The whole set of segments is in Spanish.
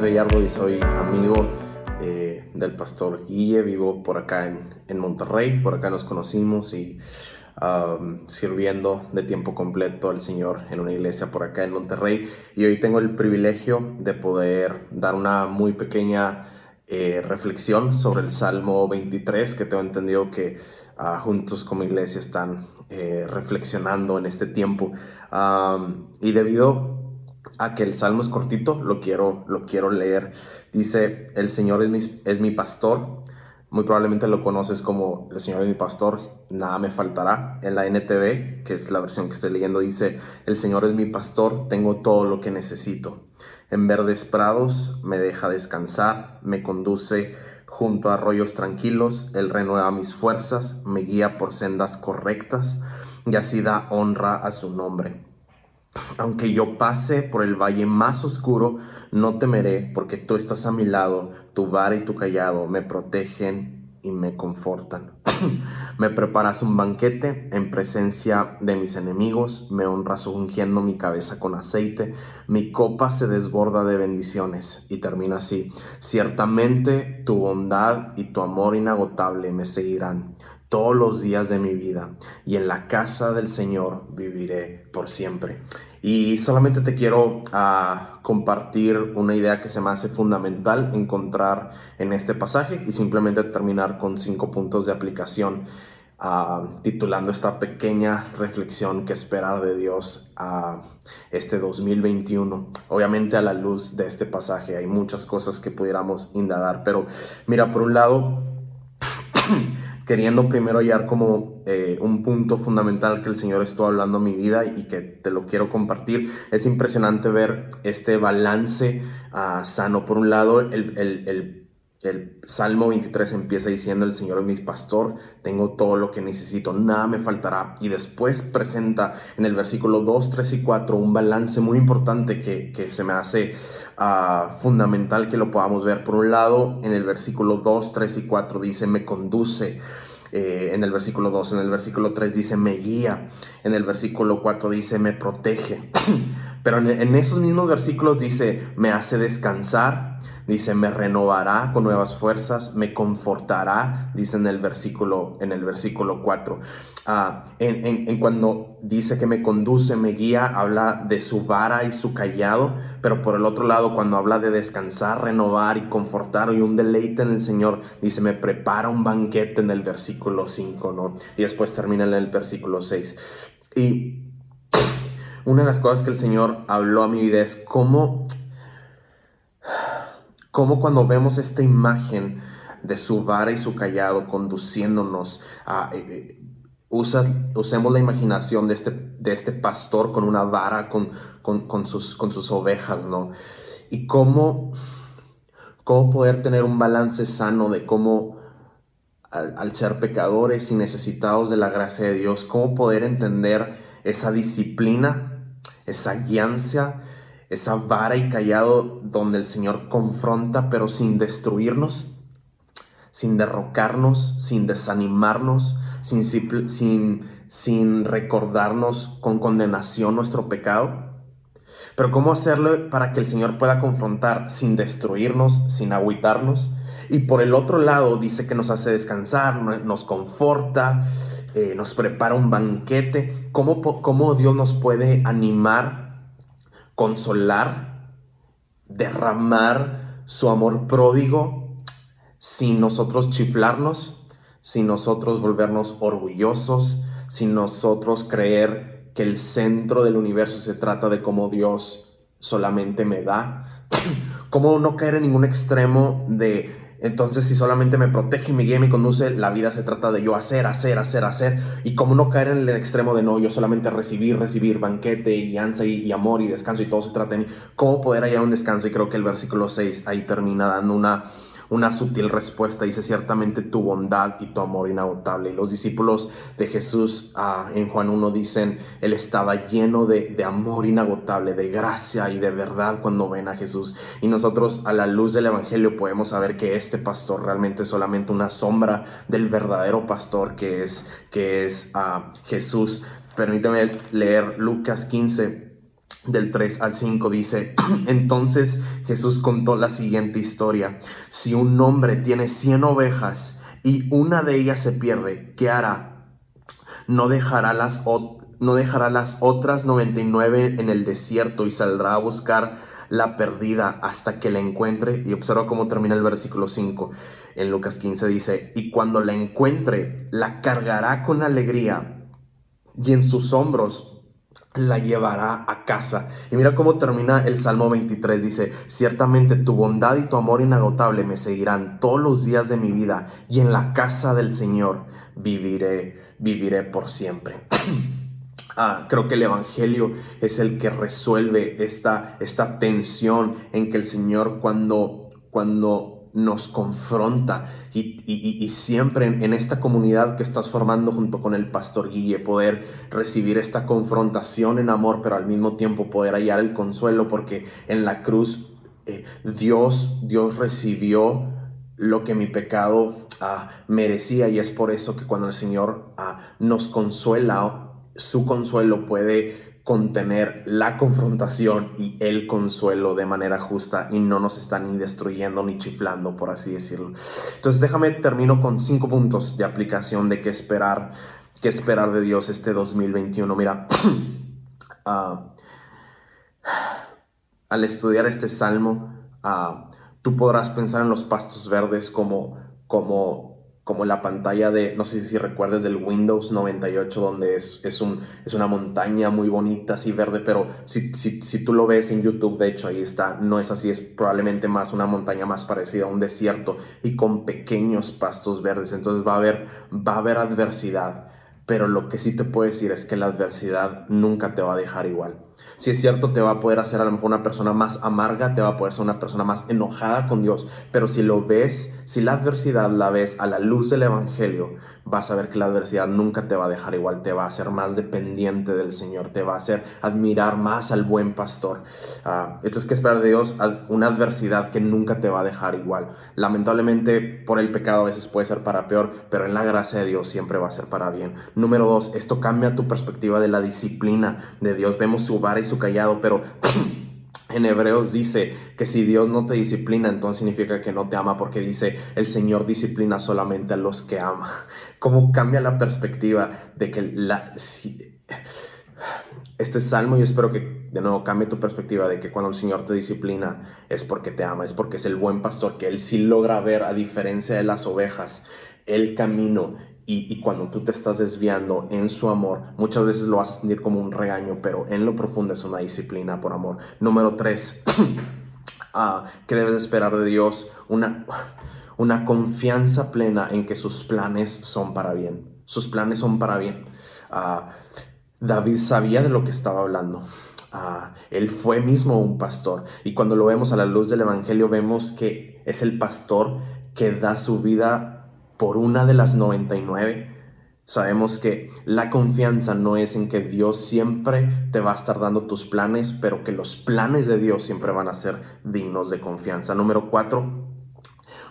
Luis Gallardo y soy amigo eh, del pastor Guille. Vivo por acá en, Monterrey, por acá nos conocimos y um, sirviendo de tiempo completo al Señor en una iglesia por acá en Monterrey. Y hoy tengo el privilegio de poder dar una muy pequeña eh, reflexión sobre el Salmo 23, que tengo entendido que uh, juntos como iglesia están eh, reflexionando en este tiempo. Um, y debido a que el salmo es cortito, lo quiero, lo quiero leer. Dice, el Señor es mi, es mi pastor. Muy probablemente lo conoces como el Señor es mi pastor, nada me faltará. En la NTV, que es la versión que estoy leyendo, dice, el Señor es mi pastor, tengo todo lo que necesito. En verdes prados me deja descansar, me conduce junto a arroyos tranquilos, Él renueva mis fuerzas, me guía por sendas correctas y así da honra a su nombre. Aunque yo pase por el valle más oscuro, no temeré, porque tú estás a mi lado, tu vara y tu callado me protegen y me confortan. me preparas un banquete en presencia de mis enemigos, me honras ungiendo mi cabeza con aceite, mi copa se desborda de bendiciones. Y termina así, ciertamente tu bondad y tu amor inagotable me seguirán todos los días de mi vida y en la casa del Señor viviré por siempre. Y solamente te quiero uh, compartir una idea que se me hace fundamental encontrar en este pasaje y simplemente terminar con cinco puntos de aplicación uh, titulando esta pequeña reflexión que esperar de Dios a este 2021. Obviamente a la luz de este pasaje hay muchas cosas que pudiéramos indagar, pero mira, por un lado, queriendo primero hallar como eh, un punto fundamental que el Señor estuvo hablando a mi vida y que te lo quiero compartir. Es impresionante ver este balance ah, sano. Por un lado, el el Salmo 23 empieza diciendo, el Señor es mi pastor, tengo todo lo que necesito, nada me faltará. Y después presenta en el versículo 2, 3 y 4 un balance muy importante que, se me hace ah, fundamental que lo podamos ver. Por un lado, en el versículo 2, 3 y 4 dice, me conduce. Eh, en el versículo 2, en el versículo 3 dice, me guía. En el versículo 4 dice, me protege. Pero en esos mismos versículos dice, me hace descansar Dice, me renovará con nuevas fuerzas, me confortará, dice en el versículo, en el versículo 4. Ah, en, cuando dice que me conduce, me guía, habla de su vara y su callado, pero por el otro lado, cuando habla de descansar, renovar y confortar y un deleite en el Señor, dice, me prepara un banquete en el versículo 5, ¿no? Y después termina en el versículo 6. Y una de las cosas que el Señor habló a mi vida es cómo como cuando vemos esta imagen de su vara y su callado conduciéndonos a... Eh, eh, usemos la imaginación de este, de este pastor con una vara, con, con, sus, con sus ovejas, ¿no? Y cómo, cómo poder tener un balance sano de cómo al, al, ser pecadores y necesitados de la gracia de Dios, cómo poder entender esa disciplina, esa guianza, esa vara y callado donde el Señor confronta pero sin destruirnos, sin derrocarnos, sin desanimarnos, sin, sin, recordarnos con condenación nuestro pecado. Pero ¿cómo hacerlo para que el Señor pueda confrontar sin destruirnos, sin agüitarnos? Y por el otro lado dice que nos hace descansar, nos conforta, eh, nos prepara un banquete. ¿Cómo, ¿Cómo Dios nos puede animar consolar, derramar su amor pródigo sin nosotros chiflarnos, sin nosotros volvernos orgullosos, sin nosotros creer que el centro del universo se trata de cómo Dios solamente me da. Cómo no caer en ningún extremo de entonces, si solamente me protege, me guía y me conduce, la vida se trata de yo hacer, hacer, hacer, hacer. Y como no caer en el extremo de no, yo solamente recibir, recibir, banquete y guianza y, amor y descanso y todo se trata de mí. ¿Cómo poder hallar un descanso? Y creo que el versículo 6 ahí termina dando una una sutil respuesta. Dice ciertamente tu bondad y tu amor inagotable. Y los discípulos de Jesús ah, en Juan 1 dicen, Él estaba lleno de, de amor inagotable, de gracia y de verdad cuando ven a Jesús. Y nosotros a la luz del Evangelio podemos saber que este pastor realmente es solamente una sombra del verdadero pastor que es, que es uh, Jesús. Permíteme leer Lucas 15 del 3 al 5 dice, entonces Jesús contó la siguiente historia. Si un hombre tiene 100 ovejas y una de ellas se pierde, ¿qué hará? No dejará las, no dejará las otras 99 en el desierto y saldrá a buscar la perdida hasta que la encuentre. Y observa cómo termina el versículo 5. En Lucas 15 dice, y cuando la encuentre, la cargará con alegría y en sus hombros la llevará a casa. Y mira cómo termina el Salmo 23. Dice, ciertamente tu bondad y tu amor inagotable me seguirán todos los días de mi vida y en la casa del Señor viviré, viviré por siempre. Ah, creo que el Evangelio es el que resuelve esta, esta tensión en que el Señor cuando, cuando nos confronta y, siempre en, esta comunidad que estás formando junto con el pastor Guille, poder recibir esta confrontación en amor, pero al mismo tiempo poder hallar el consuelo, porque en la cruz eh, Dios, Dios recibió lo que mi pecado ah, merecía y es por eso que cuando el Señor ah, nos consuela, su consuelo puede contener la confrontación y el consuelo de manera justa y no nos están ni destruyendo ni chiflando, por así decirlo. Entonces déjame termino con cinco puntos de aplicación de qué esperar, qué esperar de Dios este 2021. Mira, ah, al estudiar este salmo, uh, tú podrás pensar en los pastos verdes como, como como la pantalla de, no sé si recuerdas del Windows 98, donde es, es, un, es una montaña muy bonita, así verde, pero si, si, si, tú lo ves en YouTube, de hecho ahí está, no es así, es probablemente más una montaña más parecida a un desierto y con pequeños pastos verdes, entonces va a haber, va a haber adversidad, pero lo que sí te puedo decir es que la adversidad nunca te va a dejar igual. Si es cierto, te va a poder hacer a lo mejor una persona más amarga, te va a poder ser una persona más enojada con Dios, pero si lo ves, si la adversidad la ves a la luz del Evangelio, vas a ver que la adversidad nunca te va a dejar igual, te va a hacer más dependiente del Señor, te va a hacer admirar más al buen pastor. Uh, entonces, ¿qué esperar de Dios? Una adversidad que nunca te va a dejar igual. Lamentablemente, por el pecado a veces puede ser para peor, pero en la gracia de Dios siempre va a ser para bien. Número dos, esto cambia tu perspectiva de la disciplina de Dios. Vemos su vara y su callado, pero en Hebreos dice que si Dios no te disciplina, entonces significa que no te ama, porque dice el Señor disciplina solamente a los que ama. ¿Cómo cambia la perspectiva de que la... este salmo yo espero que de nuevo cambie tu perspectiva de que cuando el Señor te disciplina es porque te ama, es porque es el buen pastor, que Él sí logra ver, a diferencia de las ovejas, el camino y, cuando tú te estás desviando en su amor, muchas veces lo vas a sentir como un regaño, pero en lo profundo es una disciplina por amor. Número tres, uh, ¿qué debes esperar de Dios? Una, una confianza plena en que sus planes son para bien. Sus planes son para bien. Ah, David sabía de lo que estaba hablando. Ah, él fue mismo un pastor. Y cuando lo vemos a la luz del Evangelio, vemos que es el pastor que da su vida por una de las 99, sabemos que la confianza no es en que Dios siempre te va a estar dando tus planes, pero que los planes de Dios siempre van a ser dignos de confianza. Número cuatro,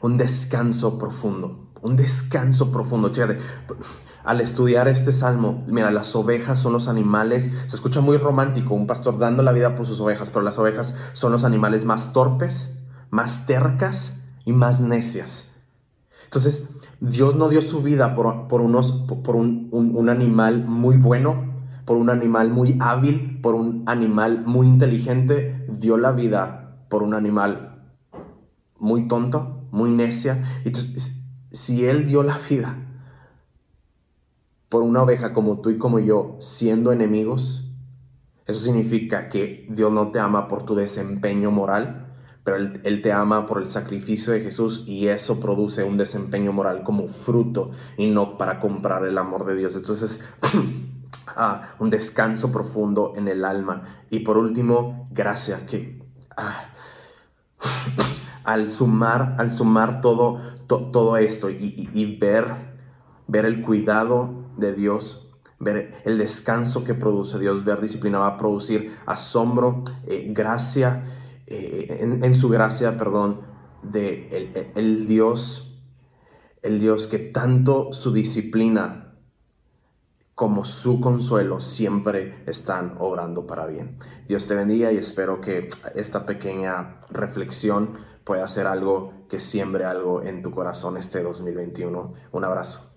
un descanso profundo. Un descanso profundo. Chécate, al estudiar este salmo, mira, las ovejas son los animales, se escucha muy romántico, un pastor dando la vida por sus ovejas, pero las ovejas son los animales más torpes, más tercas y más necias. Entonces, Dios no dio su vida por, unos, por un, animal muy bueno, por un animal muy hábil, por un animal muy inteligente. Dio la vida por un animal muy tonto, muy necia. Entonces, si Él dio la vida por una oveja como tú y como yo, siendo enemigos, eso significa que Dios no te ama por tu desempeño moral, pero él, te ama por el sacrificio de Jesús y eso produce un desempeño moral como fruto y no para comprar el amor de Dios. Entonces, ah, un descanso profundo en el alma. Y por último, gracias que ah, al sumar, al sumar todo, todo esto y, ver, ver el cuidado de Dios, ver el descanso que produce Dios, ver disciplina va a producir asombro, eh, gracia eh, en, su gracia, perdón, de el, Dios, el Dios que tanto su disciplina como su consuelo siempre están obrando para bien. Dios te bendiga y espero que esta pequeña reflexión pueda ser algo que siembre algo en tu corazón este 2021. Un abrazo.